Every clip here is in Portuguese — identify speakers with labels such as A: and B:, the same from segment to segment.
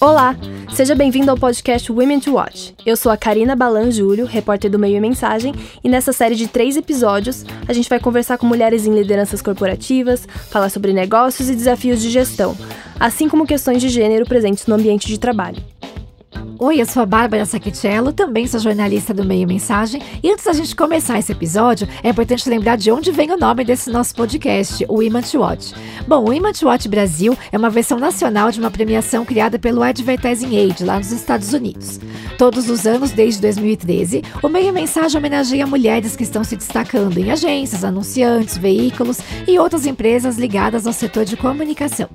A: Olá, seja bem-vindo ao podcast Women to Watch. Eu sou a Karina Balan Júlio, repórter do Meio e Mensagem, e nessa série de três episódios a gente vai conversar com mulheres em lideranças corporativas, falar sobre negócios e desafios de gestão, assim como questões de gênero presentes no ambiente de trabalho.
B: Oi, eu sou a Bárbara Saquichello, também sou jornalista do Meio Mensagem. E antes da gente começar esse episódio, é importante lembrar de onde vem o nome desse nosso podcast, o to Watch. Bom, o to Watch Brasil é uma versão nacional de uma premiação criada pelo Advertising Age, lá nos Estados Unidos. Todos os anos, desde 2013, o Meio Mensagem homenageia mulheres que estão se destacando em agências, anunciantes, veículos e outras empresas ligadas ao setor de comunicação.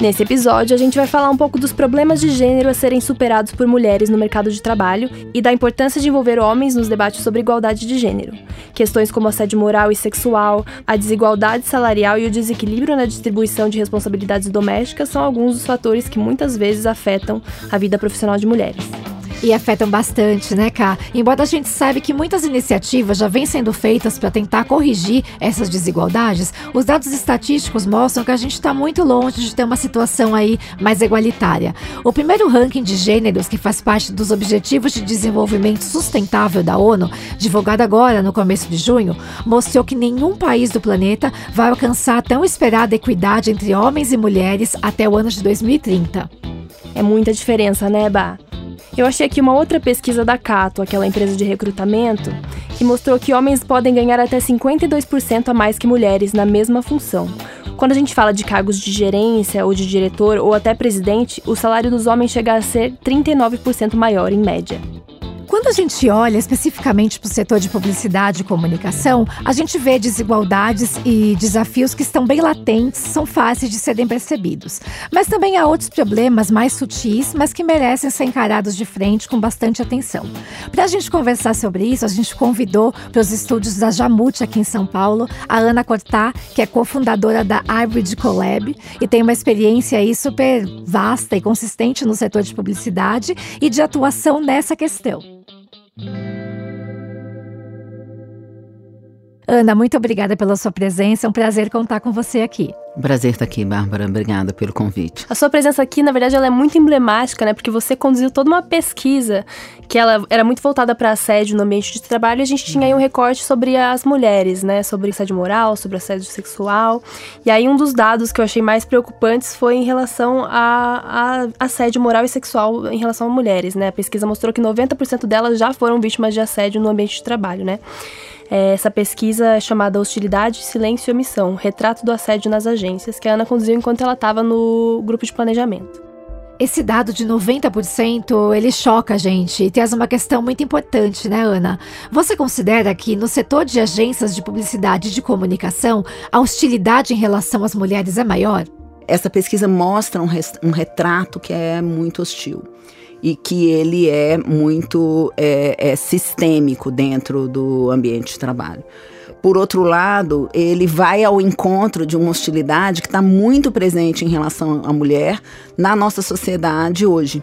A: Nesse episódio, a gente vai falar um pouco dos problemas de gênero a serem superados por mulheres no mercado de trabalho e da importância de envolver homens nos debates sobre igualdade de gênero. Questões como assédio moral e sexual, a desigualdade salarial e o desequilíbrio na distribuição de responsabilidades domésticas são alguns dos fatores que muitas vezes afetam a vida profissional de mulheres
B: e afetam bastante, né, Cá? Embora a gente saiba que muitas iniciativas já vêm sendo feitas para tentar corrigir essas desigualdades, os dados estatísticos mostram que a gente está muito longe de ter uma situação aí mais igualitária. O primeiro ranking de gêneros, que faz parte dos Objetivos de Desenvolvimento Sustentável da ONU, divulgado agora no começo de junho, mostrou que nenhum país do planeta vai alcançar a tão esperada equidade entre homens e mulheres até o ano de 2030.
A: É muita diferença, né, Bah? Eu achei aqui uma outra pesquisa da Cato, aquela empresa de recrutamento, que mostrou que homens podem ganhar até 52% a mais que mulheres na mesma função. Quando a gente fala de cargos de gerência ou de diretor ou até presidente, o salário dos homens chega a ser 39% maior em média.
B: Quando a gente olha especificamente para o setor de publicidade e comunicação, a gente vê desigualdades e desafios que estão bem latentes, são fáceis de serem percebidos. Mas também há outros problemas mais sutis, mas que merecem ser encarados de frente com bastante atenção. Para a gente conversar sobre isso, a gente convidou para os estúdios da Jamute aqui em São Paulo a Ana Cortá, que é cofundadora da Hybrid Collab e tem uma experiência aí super vasta e consistente no setor de publicidade e de atuação nessa questão. Mm-hmm. Ana, muito obrigada pela sua presença. É um prazer contar com você aqui.
C: Prazer estar aqui, Bárbara. Obrigada pelo convite.
A: A sua presença aqui, na verdade, ela é muito emblemática, né? Porque você conduziu toda uma pesquisa que ela era muito voltada para assédio no ambiente de trabalho e a gente tinha aí um recorte sobre as mulheres, né? Sobre assédio moral, sobre assédio sexual. E aí um dos dados que eu achei mais preocupantes foi em relação a, a assédio moral e sexual em relação a mulheres, né? A pesquisa mostrou que 90% delas já foram vítimas de assédio no ambiente de trabalho, né? É, essa pesquisa é chamada Hostilidade, Silêncio e Omissão, Retrato do Assédio nas Agências, que a Ana conduziu enquanto ela estava no grupo de planejamento.
B: Esse dado de 90%, ele choca a gente e traz uma questão muito importante, né, Ana? Você considera que no setor de agências de publicidade e de comunicação, a hostilidade em relação às mulheres é maior?
C: Essa pesquisa mostra um, um retrato que é muito hostil e que ele é muito é, é sistêmico dentro do ambiente de trabalho. Por outro lado, ele vai ao encontro de uma hostilidade que está muito presente em relação à mulher na nossa sociedade hoje.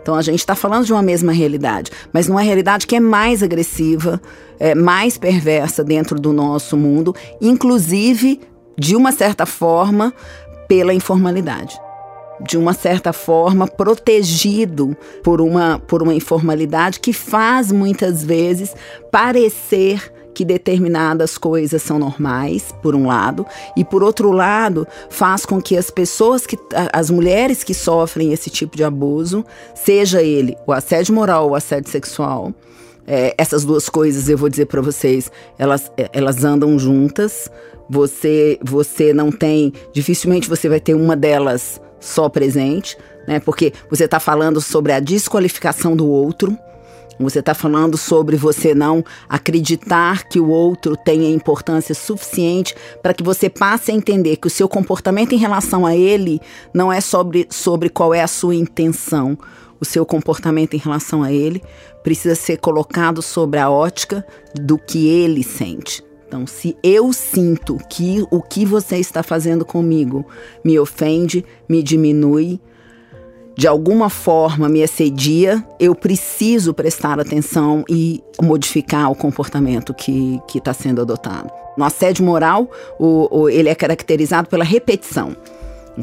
C: Então a gente está falando de uma mesma realidade, mas numa realidade que é mais agressiva, é, mais perversa dentro do nosso mundo, inclusive, de uma certa forma, pela informalidade de uma certa forma, protegido por uma, por uma informalidade que faz muitas vezes parecer que determinadas coisas são normais, por um lado, e por outro lado, faz com que as pessoas que as mulheres que sofrem esse tipo de abuso, seja ele o assédio moral ou o assédio sexual, é, essas duas coisas eu vou dizer para vocês, elas, elas andam juntas. Você você não tem, dificilmente você vai ter uma delas só presente, né? Porque você está falando sobre a desqualificação do outro. Você está falando sobre você não acreditar que o outro tenha importância suficiente para que você passe a entender que o seu comportamento em relação a ele não é sobre, sobre qual é a sua intenção. O seu comportamento em relação a ele precisa ser colocado sobre a ótica do que ele sente. Se eu sinto que o que você está fazendo comigo me ofende, me diminui, de alguma forma me assedia, eu preciso prestar atenção e modificar o comportamento que está sendo adotado. No assédio moral, o, o, ele é caracterizado pela repetição.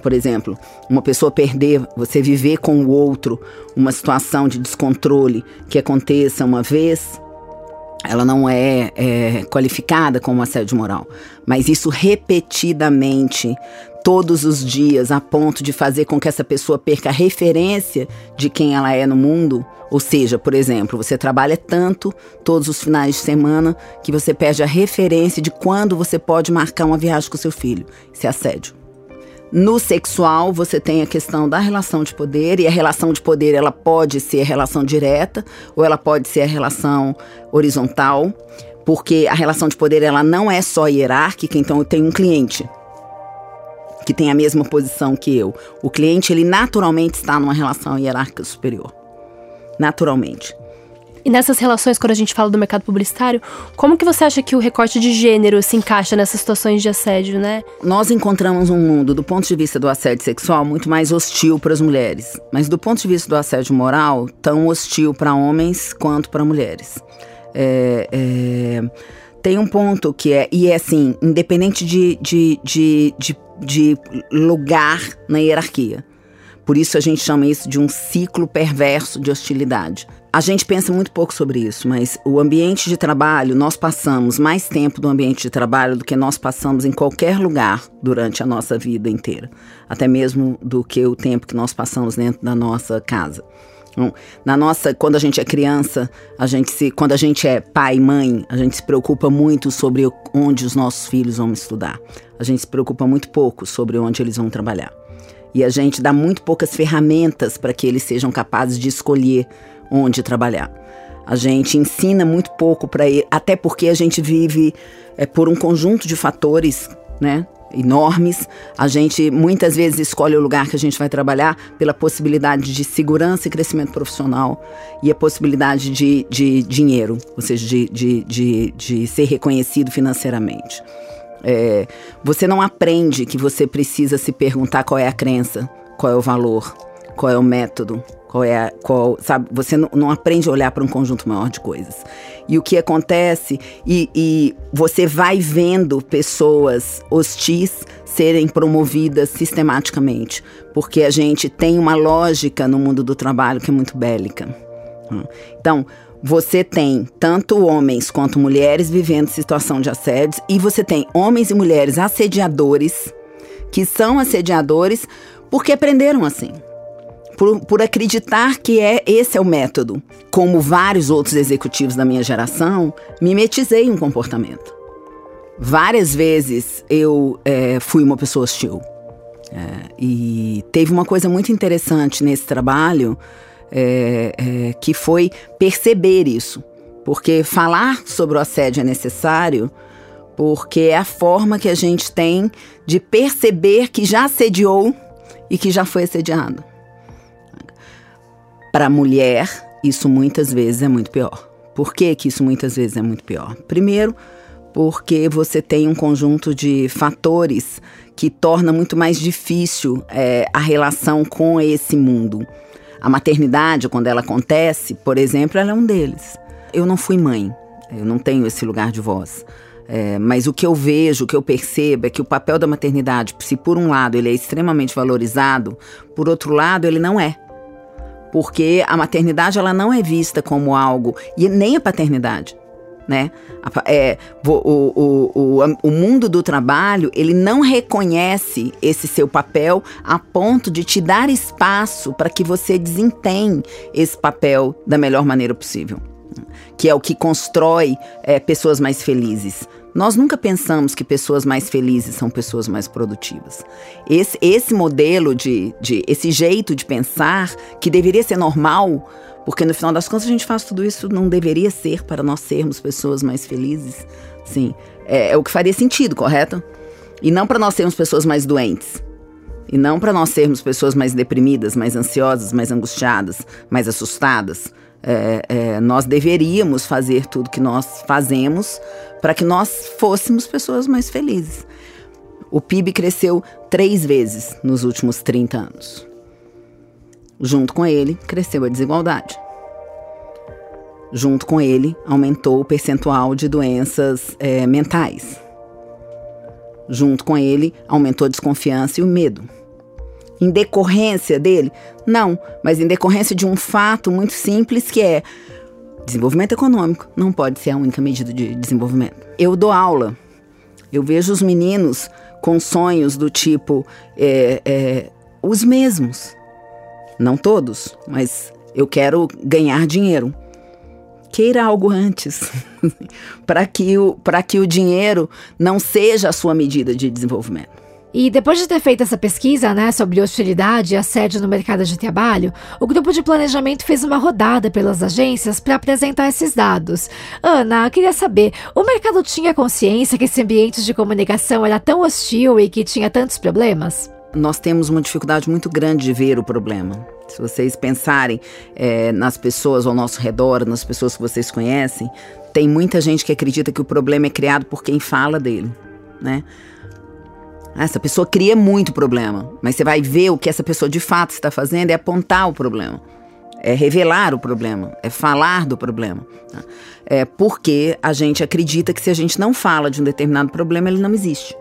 C: Por exemplo, uma pessoa perder, você viver com o outro uma situação de descontrole que aconteça uma vez, ela não é, é qualificada como assédio moral. Mas isso repetidamente, todos os dias, a ponto de fazer com que essa pessoa perca a referência de quem ela é no mundo. Ou seja, por exemplo, você trabalha tanto todos os finais de semana que você perde a referência de quando você pode marcar uma viagem com seu filho. Isso é assédio. No sexual, você tem a questão da relação de poder, e a relação de poder ela pode ser relação direta ou ela pode ser a relação horizontal, porque a relação de poder ela não é só hierárquica, então eu tenho um cliente que tem a mesma posição que eu. O cliente ele naturalmente está numa relação hierárquica superior. Naturalmente.
A: E nessas relações, quando a gente fala do mercado publicitário, como que você acha que o recorte de gênero se encaixa nessas situações de assédio, né?
C: Nós encontramos um mundo, do ponto de vista do assédio sexual, muito mais hostil para as mulheres. Mas do ponto de vista do assédio moral, tão hostil para homens quanto para mulheres. É, é, tem um ponto que é, e é assim, independente de, de, de, de, de lugar na hierarquia. Por isso a gente chama isso de um ciclo perverso de hostilidade. A gente pensa muito pouco sobre isso, mas o ambiente de trabalho, nós passamos mais tempo no ambiente de trabalho do que nós passamos em qualquer lugar durante a nossa vida inteira. Até mesmo do que o tempo que nós passamos dentro da nossa casa. Então, na nossa, quando a gente é criança, a gente se, quando a gente é pai e mãe, a gente se preocupa muito sobre onde os nossos filhos vão estudar. A gente se preocupa muito pouco sobre onde eles vão trabalhar. E a gente dá muito poucas ferramentas para que eles sejam capazes de escolher onde trabalhar. A gente ensina muito pouco para ele, até porque a gente vive é, por um conjunto de fatores, né? Enormes. A gente muitas vezes escolhe o lugar que a gente vai trabalhar pela possibilidade de segurança e crescimento profissional e a possibilidade de, de dinheiro, ou seja, de, de, de, de ser reconhecido financeiramente. É, você não aprende que você precisa se perguntar qual é a crença, qual é o valor, qual é o método, qual é a, qual, sabe? Você não, não aprende a olhar para um conjunto maior de coisas. E o que acontece, e, e você vai vendo pessoas hostis serem promovidas sistematicamente, porque a gente tem uma lógica no mundo do trabalho que é muito bélica. Então, você tem tanto homens quanto mulheres vivendo situação de assédio, e você tem homens e mulheres assediadores, que são assediadores porque aprenderam assim por, por acreditar que é esse é o método. Como vários outros executivos da minha geração, mimetizei um comportamento. Várias vezes eu é, fui uma pessoa hostil. É, e teve uma coisa muito interessante nesse trabalho, é, é, que foi perceber isso. Porque falar sobre o assédio é necessário, porque é a forma que a gente tem de perceber que já assediou e que já foi assediado. Para a mulher, isso muitas vezes é muito pior. Por que, que isso muitas vezes é muito pior? Primeiro, porque você tem um conjunto de fatores que torna muito mais difícil é, a relação com esse mundo. A maternidade, quando ela acontece, por exemplo, ela é um deles. Eu não fui mãe, eu não tenho esse lugar de voz. É, mas o que eu vejo, o que eu percebo é que o papel da maternidade, se por um lado ele é extremamente valorizado, por outro lado ele não é porque a maternidade ela não é vista como algo e nem a paternidade. Né? É, o, o, o, o mundo do trabalho ele não reconhece esse seu papel a ponto de te dar espaço para que você desempenhe esse papel da melhor maneira possível, que é o que constrói é, pessoas mais felizes. Nós nunca pensamos que pessoas mais felizes são pessoas mais produtivas. Esse, esse modelo de, de. esse jeito de pensar, que deveria ser normal, porque no final das contas a gente faz tudo isso, não deveria ser para nós sermos pessoas mais felizes. Sim, é, é o que faria sentido, correto? E não para nós sermos pessoas mais doentes. E não para nós sermos pessoas mais deprimidas, mais ansiosas, mais angustiadas, mais assustadas. É, é, nós deveríamos fazer tudo que nós fazemos para que nós fôssemos pessoas mais felizes. O PIB cresceu três vezes nos últimos 30 anos. Junto com ele, cresceu a desigualdade. Junto com ele, aumentou o percentual de doenças é, mentais. Junto com ele, aumentou a desconfiança e o medo. Em decorrência dele? Não, mas em decorrência de um fato muito simples que é desenvolvimento econômico não pode ser a única medida de desenvolvimento. Eu dou aula, eu vejo os meninos com sonhos do tipo é, é, os mesmos, não todos, mas eu quero ganhar dinheiro. Queira algo antes, para que, o, que o dinheiro não seja a sua medida de desenvolvimento.
B: E depois de ter feito essa pesquisa, né, sobre hostilidade e assédio no mercado de trabalho, o grupo de planejamento fez uma rodada pelas agências para apresentar esses dados. Ana, queria saber, o mercado tinha consciência que esse ambiente de comunicação era tão hostil e que tinha tantos problemas?
C: Nós temos uma dificuldade muito grande de ver o problema. Se vocês pensarem é, nas pessoas ao nosso redor, nas pessoas que vocês conhecem, tem muita gente que acredita que o problema é criado por quem fala dele, né? Essa pessoa cria muito problema, mas você vai ver o que essa pessoa de fato está fazendo é apontar o problema, é revelar o problema, é falar do problema. Tá? É porque a gente acredita que se a gente não fala de um determinado problema, ele não existe.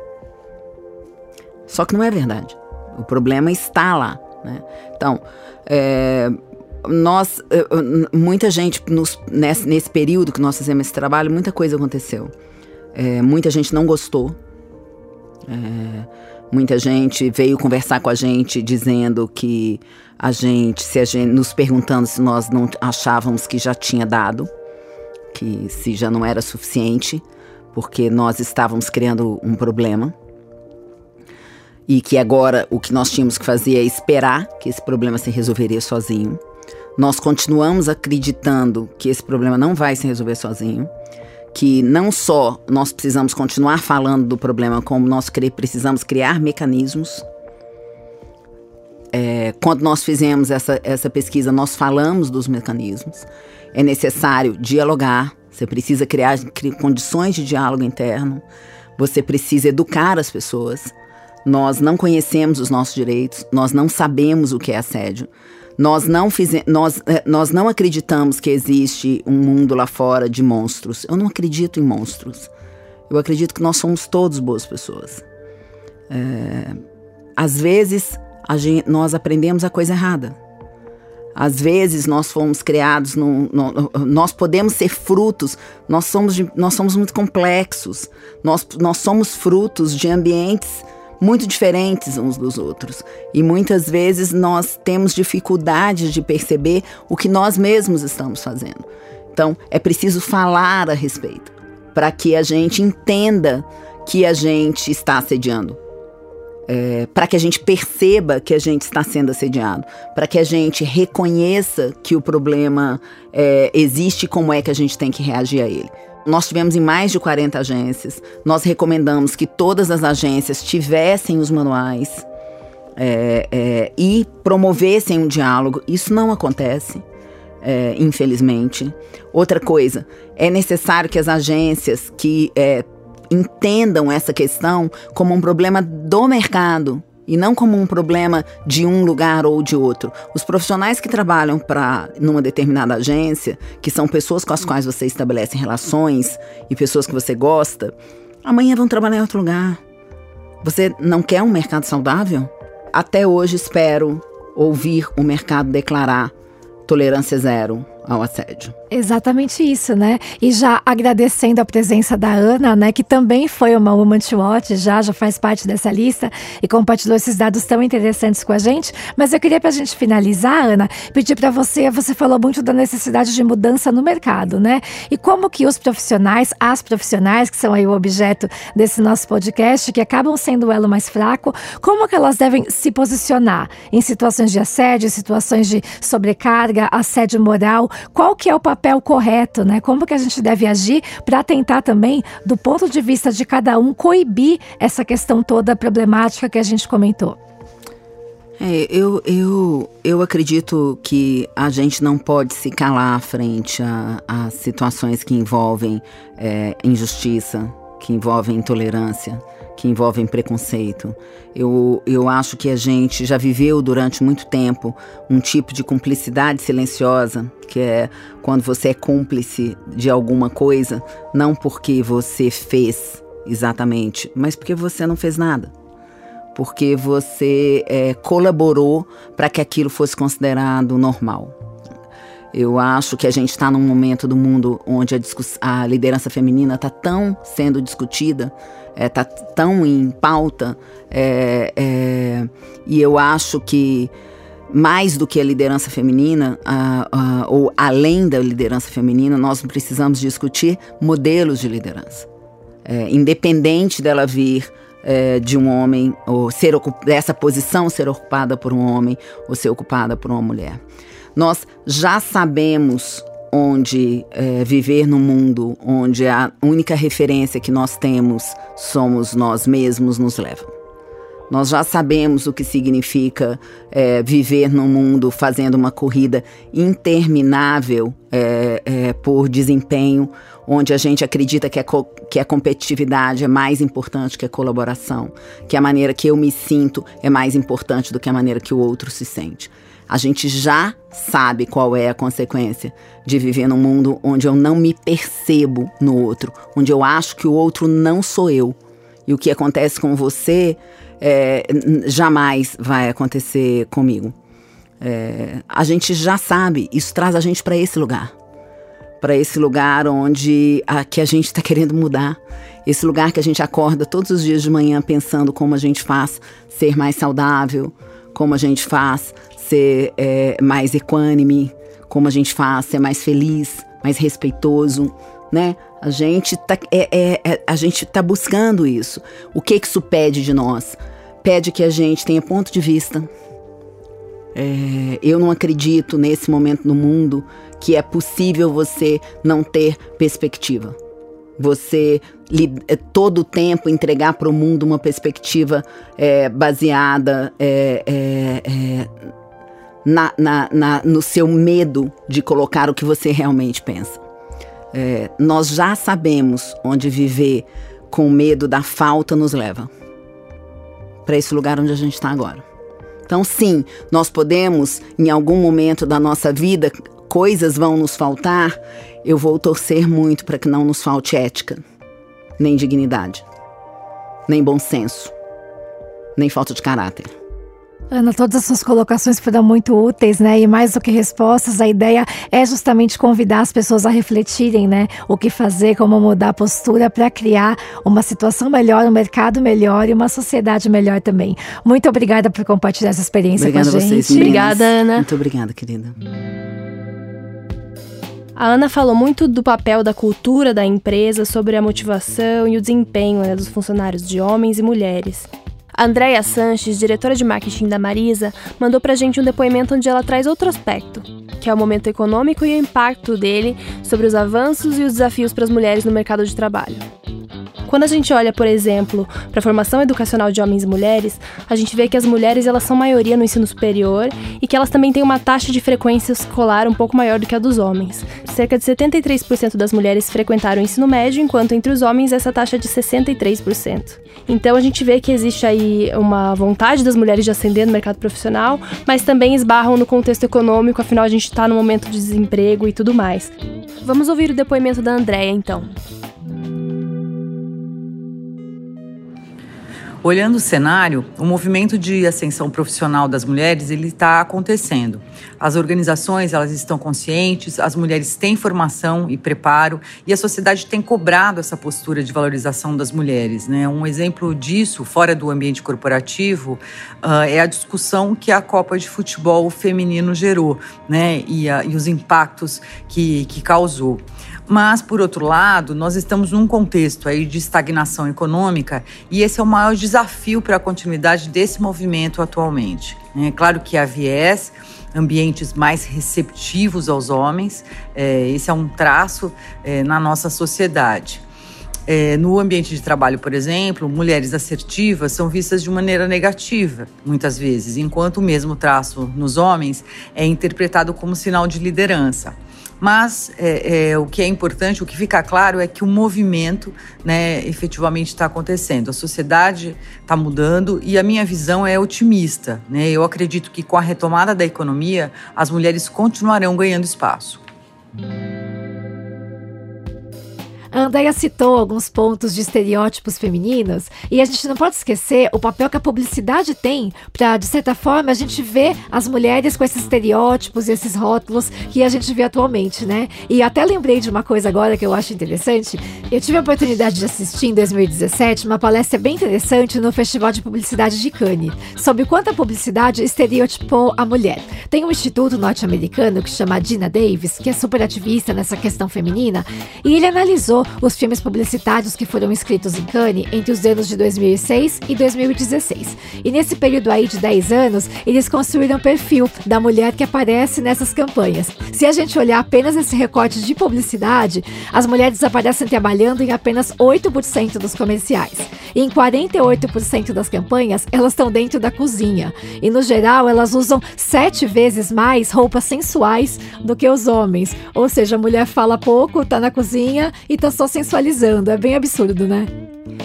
C: Só que não é verdade. O problema está lá. Né? Então, é, nós, é, muita gente nos, nesse, nesse, período que nós fizemos esse trabalho, muita coisa aconteceu. É, muita gente não gostou é, muita gente veio conversar com a gente dizendo que a gente, se a gente, nos perguntando se nós não achávamos que já tinha dado, que se já não era suficiente, porque nós estávamos criando um problema. E que agora o que nós tínhamos que fazer é esperar que esse problema se resolveria sozinho. Nós continuamos acreditando que esse problema não vai se resolver sozinho que não só nós precisamos continuar falando do problema, como nós precisamos criar mecanismos. É, quando nós fizemos essa, essa pesquisa, nós falamos dos mecanismos. É necessário dialogar, você precisa criar, criar condições de diálogo interno, você precisa educar as pessoas. Nós não conhecemos os nossos direitos, nós não sabemos o que é assédio. Nós não, fize, nós, eh, nós não acreditamos que existe um mundo lá fora de monstros. Eu não acredito em monstros. Eu acredito que nós somos todos boas pessoas. É, às vezes, gente, nós aprendemos a coisa errada. Às vezes nós fomos criados, no, nós podemos ser frutos, nós somos, de, nós somos muito complexos, nós, nós somos frutos de ambientes muito diferentes uns dos outros. E muitas vezes nós temos dificuldades de perceber o que nós mesmos estamos fazendo. Então, é preciso falar a respeito, para que a gente entenda que a gente está assediando. É, para que a gente perceba que a gente está sendo assediado, para que a gente reconheça que o problema é, existe e como é que a gente tem que reagir a ele. Nós tivemos em mais de 40 agências. Nós recomendamos que todas as agências tivessem os manuais é, é, e promovessem um diálogo. Isso não acontece, é, infelizmente. Outra coisa, é necessário que as agências que é, entendam essa questão como um problema do mercado e não como um problema de um lugar ou de outro. Os profissionais que trabalham para numa determinada agência, que são pessoas com as quais você estabelece relações e pessoas que você gosta, amanhã vão trabalhar em outro lugar. Você não quer um mercado saudável? Até hoje espero ouvir o mercado declarar tolerância zero ao assédio.
B: Exatamente isso, né? E já agradecendo a presença da Ana, né, que também foi uma Woman to Watch, já, já faz parte dessa lista e compartilhou esses dados tão interessantes com a gente. Mas eu queria, para a gente finalizar, Ana, pedir para você, você falou muito da necessidade de mudança no mercado, né? E como que os profissionais, as profissionais, que são aí o objeto desse nosso podcast, que acabam sendo o elo mais fraco, como que elas devem se posicionar em situações de assédio, situações de sobrecarga, assédio moral, qual que é o papel correto, né? Como que a gente deve agir para tentar também, do ponto de vista de cada um, coibir essa questão toda problemática que a gente comentou?
C: É, eu, eu, eu acredito que a gente não pode se calar frente a, a situações que envolvem é, injustiça, que envolvem intolerância, que envolvem preconceito. Eu, eu acho que a gente já viveu durante muito tempo um tipo de cumplicidade silenciosa, que é quando você é cúmplice de alguma coisa, não porque você fez exatamente, mas porque você não fez nada. Porque você é, colaborou para que aquilo fosse considerado normal. Eu acho que a gente está num momento do mundo onde a, a liderança feminina está tão sendo discutida, está é, tá tão em pauta, é, é, e eu acho que mais do que a liderança feminina, ou além da liderança feminina, nós precisamos discutir modelos de liderança. É, independente dela vir é, de um homem, ou ser dessa posição ser ocupada por um homem, ou ser ocupada por uma mulher. Nós já sabemos onde é, viver num mundo onde a única referência que nós temos somos nós mesmos nos leva. Nós já sabemos o que significa é, viver num mundo fazendo uma corrida interminável é, é, por desempenho, onde a gente acredita que a, que a competitividade é mais importante que a colaboração, que a maneira que eu me sinto é mais importante do que a maneira que o outro se sente. A gente já sabe qual é a consequência de viver num mundo onde eu não me percebo no outro, onde eu acho que o outro não sou eu. E o que acontece com você é, jamais vai acontecer comigo. É, a gente já sabe, isso traz a gente para esse lugar. Para esse lugar onde a, que a gente está querendo mudar. Esse lugar que a gente acorda todos os dias de manhã pensando como a gente faz ser mais saudável, como a gente faz ser é, mais equânime, como a gente faz ser mais feliz, mais respeitoso, né? A gente tá, é, é, é, a gente tá buscando isso. O que que isso pede de nós? Pede que a gente tenha ponto de vista. É, eu não acredito nesse momento no mundo que é possível você não ter perspectiva. Você é, todo o tempo entregar para o mundo uma perspectiva é, baseada na, na, na, no seu medo de colocar o que você realmente pensa. É, nós já sabemos onde viver com medo da falta nos leva para esse lugar onde a gente está agora. Então, sim, nós podemos, em algum momento da nossa vida, coisas vão nos faltar. Eu vou torcer muito para que não nos falte ética, nem dignidade, nem bom senso, nem falta de caráter.
B: Ana, todas as suas colocações foram muito úteis, né? E mais do que respostas, a ideia é justamente convidar as pessoas a refletirem, né? O que fazer, como mudar a postura para criar uma situação melhor, um mercado melhor e uma sociedade melhor também. Muito obrigada por compartilhar essa experiência
C: obrigada
B: com a gente.
C: Vocês,
A: obrigada, Ana.
C: Muito obrigada, querida.
A: A Ana falou muito do papel da cultura da empresa sobre a motivação e o desempenho né, dos funcionários de homens e mulheres. A Andrea Sanches, diretora de marketing da Marisa, mandou pra gente um depoimento onde ela traz outro aspecto, que é o momento econômico e o impacto dele sobre os avanços e os desafios para as mulheres no mercado de trabalho. Quando a gente olha, por exemplo, para a formação educacional de homens e mulheres, a gente vê que as mulheres elas são maioria no ensino superior e que elas também têm uma taxa de frequência escolar um pouco maior do que a dos homens. Cerca de 73% das mulheres frequentaram o ensino médio, enquanto entre os homens essa taxa é de 63%. Então a gente vê que existe aí uma vontade das mulheres de ascender no mercado profissional, mas também esbarram no contexto econômico, afinal a gente está no momento de desemprego e tudo mais. Vamos ouvir o depoimento da Andrea então.
D: Olhando o cenário, o movimento de ascensão profissional das mulheres ele está acontecendo. As organizações elas estão conscientes, as mulheres têm formação e preparo e a sociedade tem cobrado essa postura de valorização das mulheres. Né? Um exemplo disso, fora do ambiente corporativo, uh, é a discussão que a Copa de Futebol feminino gerou né? e, uh, e os impactos que, que causou. Mas, por outro lado, nós estamos num contexto aí de estagnação econômica e esse é o maior desafio para a continuidade desse movimento atualmente. É claro que há viés, ambientes mais receptivos aos homens, é, esse é um traço é, na nossa sociedade. É, no ambiente de trabalho, por exemplo, mulheres assertivas são vistas de maneira negativa, muitas vezes, enquanto o mesmo traço nos homens é interpretado como sinal de liderança. Mas é, é, o que é importante, o que fica claro é que o movimento né, efetivamente está acontecendo. A sociedade está mudando e a minha visão é otimista. Né? Eu acredito que com a retomada da economia, as mulheres continuarão ganhando espaço.
B: A Andrea citou alguns pontos de estereótipos femininos e a gente não pode esquecer o papel que a publicidade tem para, de certa forma, a gente ver as mulheres com esses estereótipos e esses rótulos que a gente vê atualmente, né? E até lembrei de uma coisa agora que eu acho interessante. Eu tive a oportunidade de assistir em 2017 uma palestra bem interessante no Festival de Publicidade de Cannes sobre quanto a publicidade estereotipou a mulher. Tem um instituto norte-americano que chama Dina Davis, que é super ativista nessa questão feminina, e ele analisou os filmes publicitários que foram inscritos em Cannes entre os anos de 2006 e 2016. E nesse período aí de 10 anos, eles construíram um perfil da mulher que aparece nessas campanhas. Se a gente olhar apenas esse recorte de publicidade, as mulheres aparecem trabalhando em apenas 8% dos comerciais. Em 48% das campanhas, elas estão dentro da cozinha. E no geral, elas usam sete vezes mais roupas sensuais do que os homens. Ou seja, a mulher fala pouco, tá na cozinha e tá só sensualizando. É bem absurdo, né?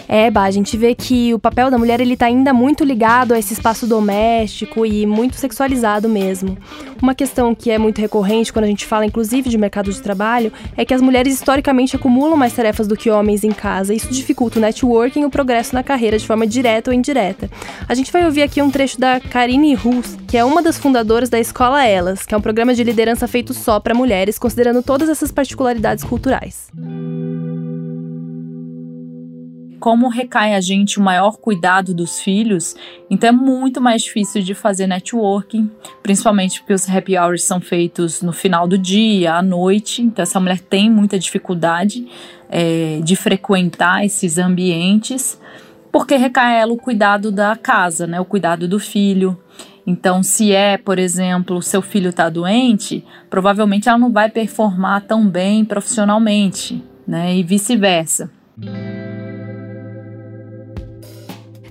A: É, Bah, a gente vê que o papel da mulher ele tá ainda muito ligado a esse espaço doméstico e muito sexualizado mesmo. Uma questão que é muito recorrente quando a gente fala inclusive de mercado de trabalho é que as mulheres historicamente acumulam mais tarefas do que homens em casa. Isso dificulta o networking e o progresso na carreira de forma direta ou indireta. A gente vai ouvir aqui um trecho da Karine Rus, que é uma das fundadoras da Escola Elas, que é um programa de liderança feito só para mulheres, considerando todas essas particularidades culturais
E: como recai a gente o maior cuidado dos filhos, então é muito mais difícil de fazer networking, principalmente porque os happy hours são feitos no final do dia, à noite, então essa mulher tem muita dificuldade é, de frequentar esses ambientes, porque recai ela o cuidado da casa, né, o cuidado do filho. Então, se é, por exemplo, seu filho está doente, provavelmente ela não vai performar tão bem profissionalmente, né, e vice-versa.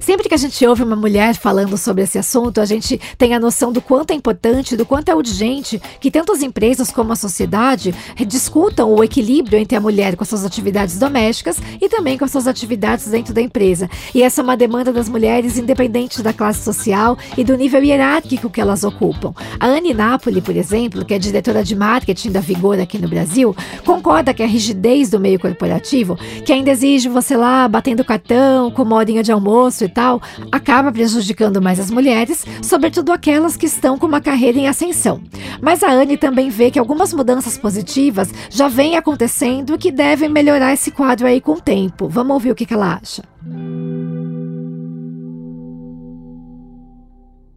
B: Sempre que a gente ouve uma mulher falando sobre esse assunto, a gente tem a noção do quanto é importante, do quanto é urgente que tanto as empresas como a sociedade discutam o equilíbrio entre a mulher com suas atividades domésticas e também com suas atividades dentro da empresa. E essa é uma demanda das mulheres, independente da classe social e do nível hierárquico que elas ocupam. A Anne Napoli, por exemplo, que é diretora de marketing da Vigor aqui no Brasil, concorda que a rigidez do meio corporativo, que ainda exige você lá batendo cartão, com modinha de almoço e acaba prejudicando mais as mulheres, sobretudo aquelas que estão com uma carreira em ascensão. Mas a Anne também vê que algumas mudanças positivas já vêm acontecendo e que devem melhorar esse quadro aí com o tempo. Vamos ouvir o que, que ela acha.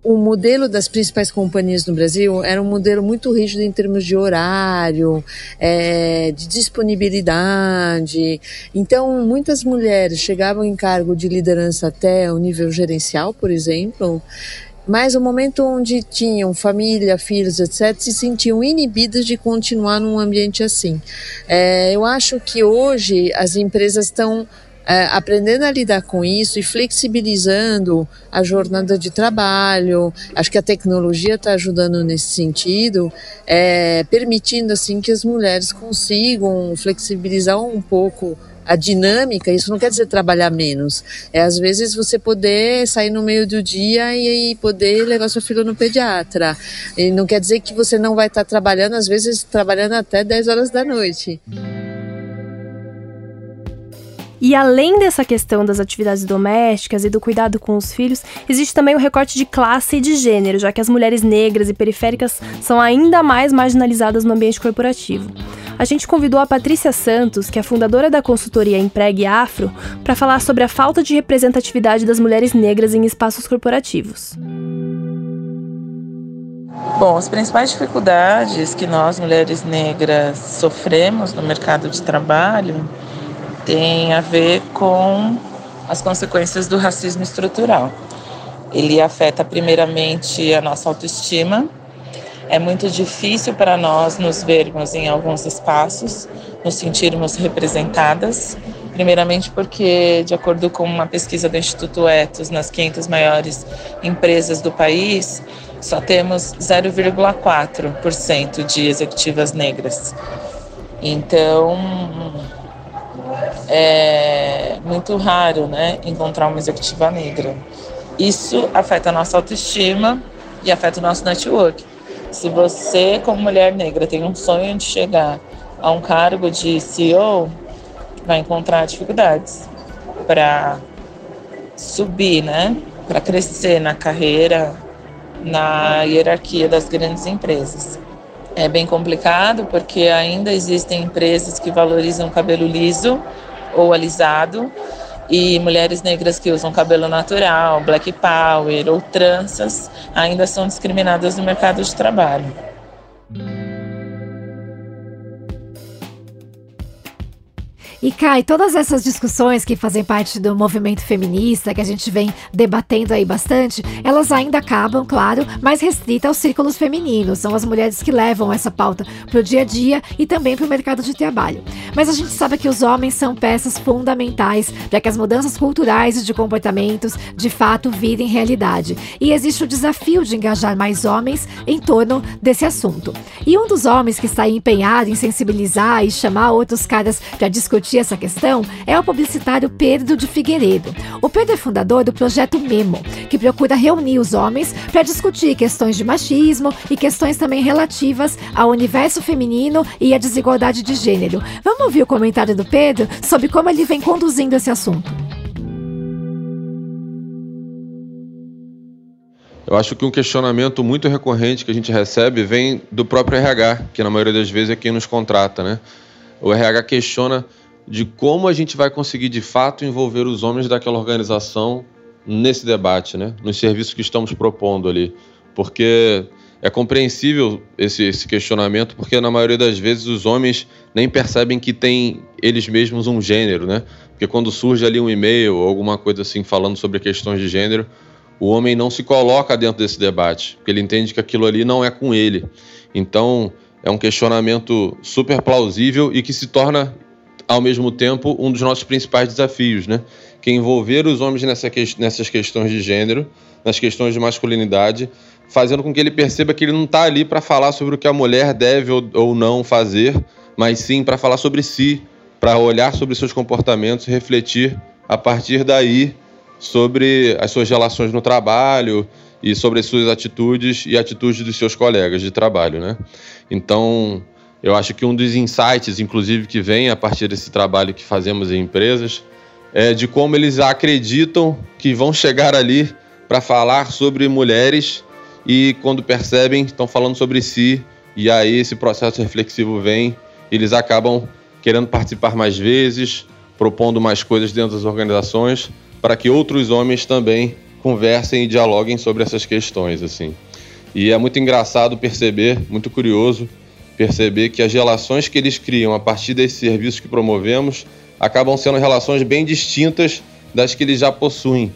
F: O modelo das principais companhias no Brasil era um modelo muito rígido em termos de horário, é, de disponibilidade. Então, muitas mulheres chegavam em cargo de liderança até o nível gerencial, por exemplo, mas o momento onde tinham família, filhos, etc., se sentiam inibidas de continuar num ambiente assim. É, eu acho que hoje as empresas estão aprendendo a lidar com isso e flexibilizando a jornada de trabalho. Acho que a tecnologia está ajudando nesse sentido, é, permitindo assim que as mulheres consigam flexibilizar um pouco a dinâmica, isso não quer dizer trabalhar menos. É às vezes você poder sair no meio do dia e, e poder levar seu filho no pediatra. E não quer dizer que você não vai estar trabalhando, às vezes trabalhando até 10 horas da noite.
A: E além dessa questão das atividades domésticas e do cuidado com os filhos, existe também o recorte de classe e de gênero, já que as mulheres negras e periféricas são ainda mais marginalizadas no ambiente corporativo. A gente convidou a Patrícia Santos, que é fundadora da consultoria Empregue Afro, para falar sobre a falta de representatividade das mulheres negras em espaços corporativos.
G: Bom, as principais dificuldades que nós, mulheres negras, sofremos no mercado de trabalho tem a ver com as consequências do racismo estrutural. Ele afeta primeiramente a nossa autoestima. É muito difícil para nós nos vermos em alguns espaços, nos sentirmos representadas. Primeiramente porque, de acordo com uma pesquisa do Instituto Etos, nas 500 maiores empresas do país, só temos 0,4% de executivas negras. Então, é muito raro né, encontrar uma executiva negra. Isso afeta a nossa autoestima e afeta o nosso network. Se você, como mulher negra, tem um sonho de chegar a um cargo de CEO, vai encontrar dificuldades para subir, né? Para crescer na carreira, na hierarquia das grandes empresas. É bem complicado porque ainda existem empresas que valorizam cabelo liso ou alisado e mulheres negras que usam cabelo natural, black power ou tranças ainda são discriminadas no mercado de trabalho.
B: E Kai, todas essas discussões que fazem parte do movimento feminista, que a gente vem debatendo aí bastante, elas ainda acabam, claro, mais restritas aos círculos femininos. São as mulheres que levam essa pauta para o dia a dia e também para o mercado de trabalho. Mas a gente sabe que os homens são peças fundamentais para que as mudanças culturais e de comportamentos de fato virem realidade. E existe o desafio de engajar mais homens em torno desse assunto. E um dos homens que está empenhado em sensibilizar e chamar outros caras para discutir discutir essa questão é o publicitário Pedro de Figueiredo. O Pedro é fundador do projeto Memo, que procura reunir os homens para discutir questões de machismo e questões também relativas ao universo feminino e à desigualdade de gênero. Vamos ouvir o comentário do Pedro sobre como ele vem conduzindo esse assunto.
H: Eu acho que um questionamento muito recorrente que a gente recebe vem do próprio RH, que na maioria das vezes é quem nos contrata, né? O RH questiona de como a gente vai conseguir de fato envolver os homens daquela organização nesse debate, né? nos serviços que estamos propondo ali. Porque é compreensível esse, esse, questionamento, porque na maioria das vezes os homens nem percebem que tem eles mesmos um gênero, né? Porque quando surge ali um e-mail ou alguma coisa assim falando sobre questões de gênero, o homem não se coloca dentro desse debate, porque ele entende que aquilo ali não é com ele. Então, é um questionamento super plausível e que se torna ao mesmo tempo, um dos nossos principais desafios, né? Que é envolver os homens nessa que, nessas questões de gênero, nas questões de masculinidade, fazendo com que ele perceba que ele não está ali para falar sobre o que a mulher deve ou, ou não fazer, mas sim para falar sobre si, para olhar sobre seus comportamentos, refletir a partir daí sobre as suas relações no trabalho e sobre as suas atitudes e atitudes dos seus colegas de trabalho, né? Então, eu acho que um dos insights, inclusive, que vem a partir desse trabalho que fazemos em empresas, é de como eles acreditam que vão chegar ali para falar sobre mulheres e quando percebem, estão falando sobre si, e aí esse processo reflexivo vem, eles acabam querendo participar mais vezes, propondo mais coisas dentro das organizações, para que outros homens também conversem e dialoguem sobre essas questões, assim. E é muito engraçado perceber, muito curioso, perceber que as relações que eles criam a partir desses serviços que promovemos acabam sendo relações bem distintas das que eles já possuem.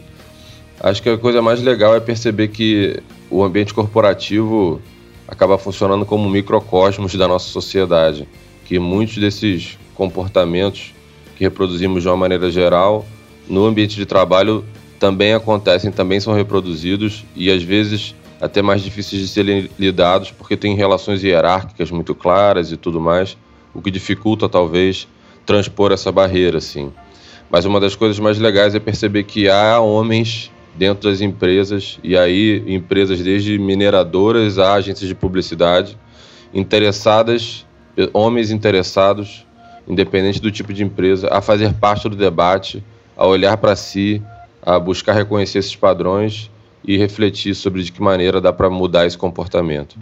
H: Acho que a coisa mais legal é perceber que o ambiente corporativo acaba funcionando como um microcosmos da nossa sociedade, que muitos desses comportamentos que reproduzimos de uma maneira geral no ambiente de trabalho também acontecem, também são reproduzidos e às vezes até mais difíceis de serem lidados porque tem relações hierárquicas muito claras e tudo mais, o que dificulta talvez transpor essa barreira assim. Mas uma das coisas mais legais é perceber que há homens dentro das empresas e aí empresas desde mineradoras a agências de publicidade interessadas, homens interessados, independente do tipo de empresa, a fazer parte do debate, a olhar para si, a buscar reconhecer esses padrões e refletir sobre de que maneira dá para mudar esse comportamento.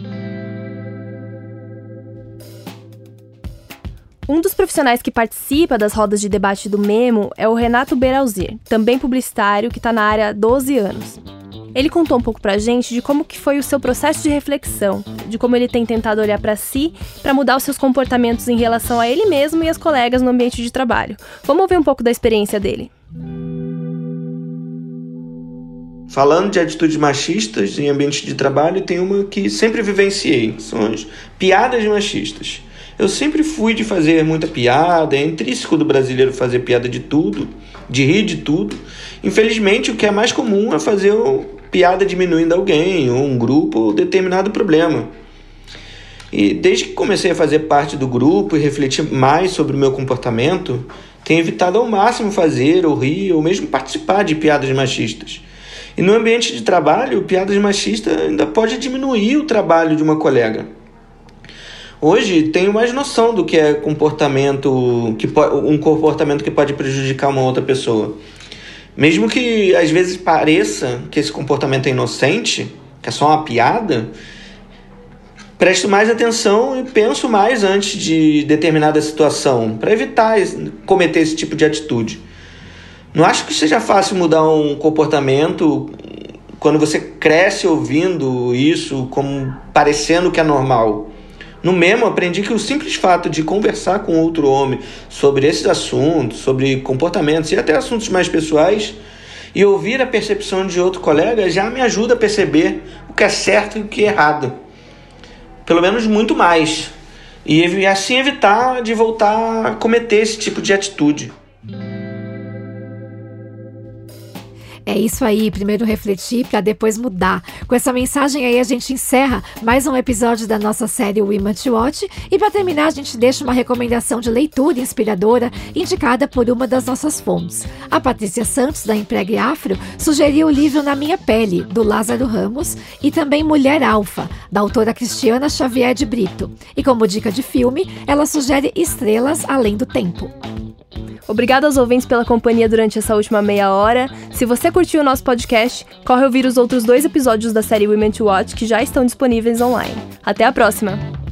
A: Um dos profissionais que participa das rodas de debate do Memo é o Renato Beralzir, também publicitário que está na área há 12 anos. Ele contou um pouco pra gente de como que foi o seu processo de reflexão, de como ele tem tentado olhar para si para mudar os seus comportamentos em relação a ele mesmo e as colegas no ambiente de trabalho. Vamos ouvir um pouco da experiência dele.
I: Falando de atitudes machistas em ambiente de trabalho, tem uma que sempre vivenciei, são as piadas machistas. Eu sempre fui de fazer muita piada, é intrínseco do brasileiro fazer piada de tudo, de rir de tudo. Infelizmente, o que é mais comum é fazer piada diminuindo alguém, ou um grupo, ou determinado problema. E desde que comecei a fazer parte do grupo e refletir mais sobre o meu comportamento, tenho evitado ao máximo fazer, ou rir, ou mesmo participar de piadas machistas. E no ambiente de trabalho, piadas machistas ainda pode diminuir o trabalho de uma colega. Hoje tenho mais noção do que é comportamento que um comportamento que pode prejudicar uma outra pessoa. Mesmo que às vezes pareça que esse comportamento é inocente, que é só uma piada, presto mais atenção e penso mais antes de determinada situação, para evitar cometer esse tipo de atitude. Não acho que seja fácil mudar um comportamento quando você cresce ouvindo isso como parecendo que é normal. No mesmo, aprendi que o simples fato de conversar com outro homem sobre esses assuntos, sobre comportamentos e até assuntos mais pessoais, e ouvir a percepção de outro colega já me ajuda a perceber o que é certo e o que é errado pelo menos muito mais. E assim evitar de voltar a cometer esse tipo de atitude.
B: É isso aí, primeiro refletir para depois mudar. Com essa mensagem aí a gente encerra mais um episódio da nossa série Women to Watch e para terminar a gente deixa uma recomendação de leitura inspiradora indicada por uma das nossas fontes. A Patrícia Santos da Empregue Afro sugeriu o livro Na Minha Pele do Lázaro Ramos e também Mulher Alfa da autora Cristiana Xavier de Brito. E como dica de filme, ela sugere Estrelas Além do Tempo.
A: Obrigada aos ouvintes pela companhia durante essa última meia hora. Se você curtiu o nosso podcast, corre ouvir os outros dois episódios da série Women to Watch que já estão disponíveis online. Até a próxima!